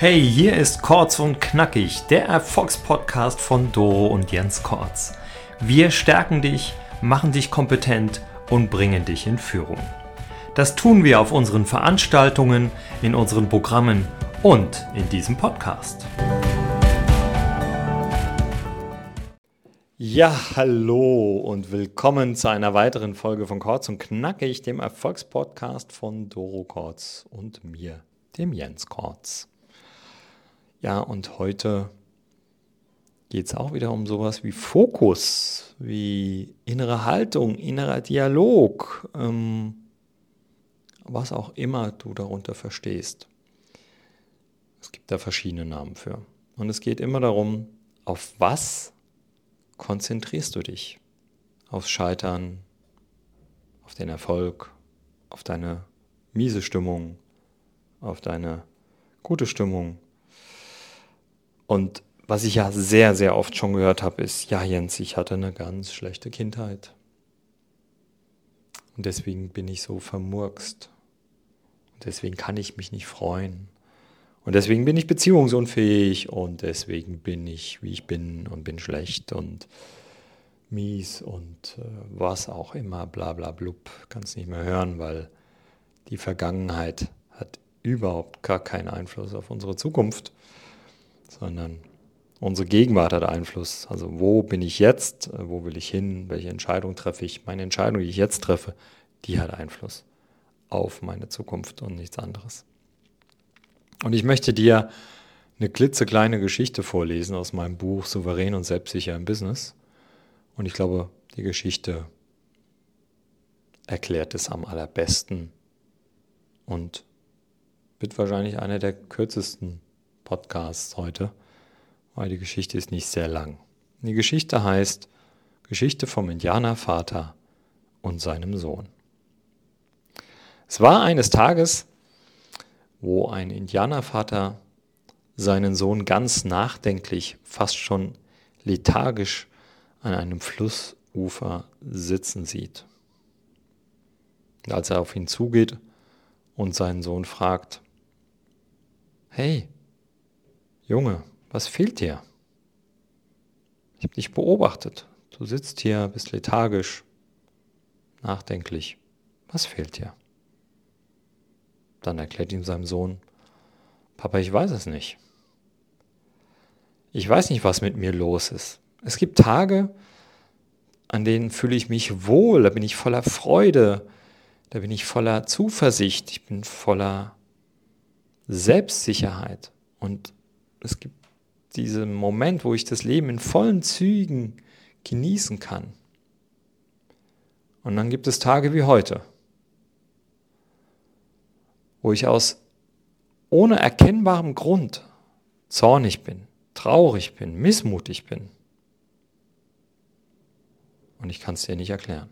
Hey, hier ist Kurz und Knackig, der Erfolgspodcast von Doro und Jens Kortz. Wir stärken dich, machen dich kompetent und bringen dich in Führung. Das tun wir auf unseren Veranstaltungen, in unseren Programmen und in diesem Podcast. Ja, hallo und willkommen zu einer weiteren Folge von Kurz und Knackig, dem Erfolgspodcast von Doro Kortz und mir, dem Jens Kortz. Ja, und heute geht es auch wieder um sowas wie Fokus, wie innere Haltung, innerer Dialog, ähm, was auch immer du darunter verstehst. Es gibt da verschiedene Namen für. Und es geht immer darum, auf was konzentrierst du dich? Aufs Scheitern, auf den Erfolg, auf deine miese Stimmung, auf deine gute Stimmung. Und was ich ja sehr, sehr oft schon gehört habe, ist, ja Jens, ich hatte eine ganz schlechte Kindheit. Und deswegen bin ich so vermurkst. Und deswegen kann ich mich nicht freuen. Und deswegen bin ich beziehungsunfähig und deswegen bin ich, wie ich bin und bin schlecht und mies und äh, was auch immer, bla bla blub, kannst nicht mehr hören, weil die Vergangenheit hat überhaupt gar keinen Einfluss auf unsere Zukunft, sondern unsere Gegenwart hat Einfluss. Also wo bin ich jetzt, wo will ich hin, welche Entscheidung treffe ich, meine Entscheidung, die ich jetzt treffe, die hat Einfluss auf meine Zukunft und nichts anderes. Und ich möchte dir eine klitzekleine Geschichte vorlesen aus meinem Buch Souverän und selbstsicher im Business. Und ich glaube, die Geschichte erklärt es am allerbesten und wird wahrscheinlich einer der kürzesten Podcasts heute, weil die Geschichte ist nicht sehr lang. Die Geschichte heißt Geschichte vom Indianervater und seinem Sohn. Es war eines Tages, wo ein Indianervater seinen Sohn ganz nachdenklich, fast schon lethargisch an einem Flussufer sitzen sieht. Als er auf ihn zugeht und seinen Sohn fragt, Hey, Junge, was fehlt dir? Ich habe dich beobachtet. Du sitzt hier, bist lethargisch, nachdenklich. Was fehlt dir? Dann erklärt ihm seinem Sohn, Papa, ich weiß es nicht. Ich weiß nicht, was mit mir los ist. Es gibt Tage, an denen fühle ich mich wohl, da bin ich voller Freude, da bin ich voller Zuversicht, ich bin voller Selbstsicherheit. Und es gibt diesen Moment, wo ich das Leben in vollen Zügen genießen kann. Und dann gibt es Tage wie heute, wo ich aus ohne erkennbarem Grund zornig bin, traurig bin, missmutig bin. Und ich kann es dir nicht erklären.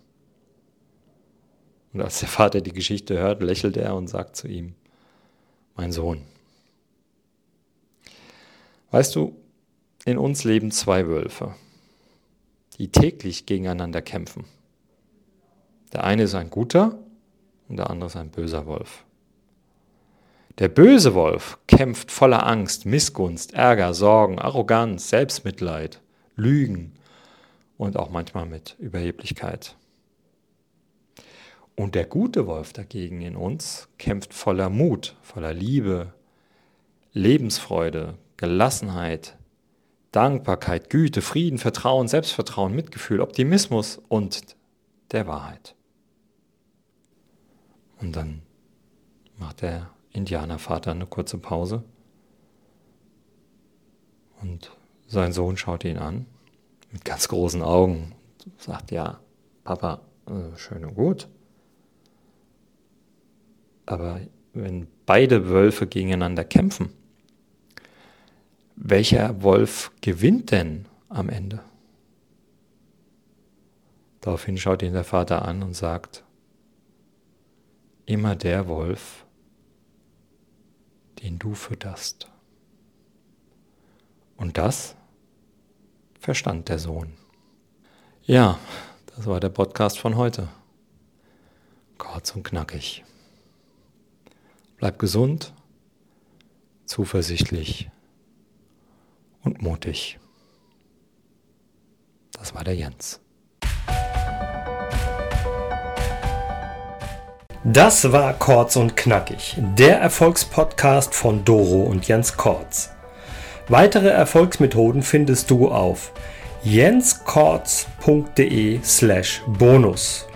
Und als der Vater die Geschichte hört, lächelt er und sagt zu ihm, mein Sohn, weißt du, in uns leben zwei Wölfe, die täglich gegeneinander kämpfen. Der eine ist ein guter und der andere ist ein böser Wolf. Der böse Wolf kämpft voller Angst, Missgunst, Ärger, Sorgen, Arroganz, Selbstmitleid, Lügen und auch manchmal mit Überheblichkeit. Und der gute Wolf dagegen in uns kämpft voller Mut, voller Liebe, Lebensfreude, Gelassenheit, Dankbarkeit, Güte, Frieden, Vertrauen, Selbstvertrauen, Mitgefühl, Optimismus und der Wahrheit. Und dann macht er Indianervater eine kurze Pause. Und sein Sohn schaut ihn an mit ganz großen Augen und sagt, ja, Papa, äh, schön und gut. Aber wenn beide Wölfe gegeneinander kämpfen, welcher Wolf gewinnt denn am Ende? Daraufhin schaut ihn der Vater an und sagt, immer der Wolf, den du fütterst. Und das verstand der Sohn. Ja, das war der Podcast von heute. Kurz und knackig. Bleib gesund, zuversichtlich und mutig. Das war der Jens. Das war Kortz und Knackig, der Erfolgspodcast von Doro und Jens Kortz. Weitere Erfolgsmethoden findest du auf jenskortz.de slash bonus.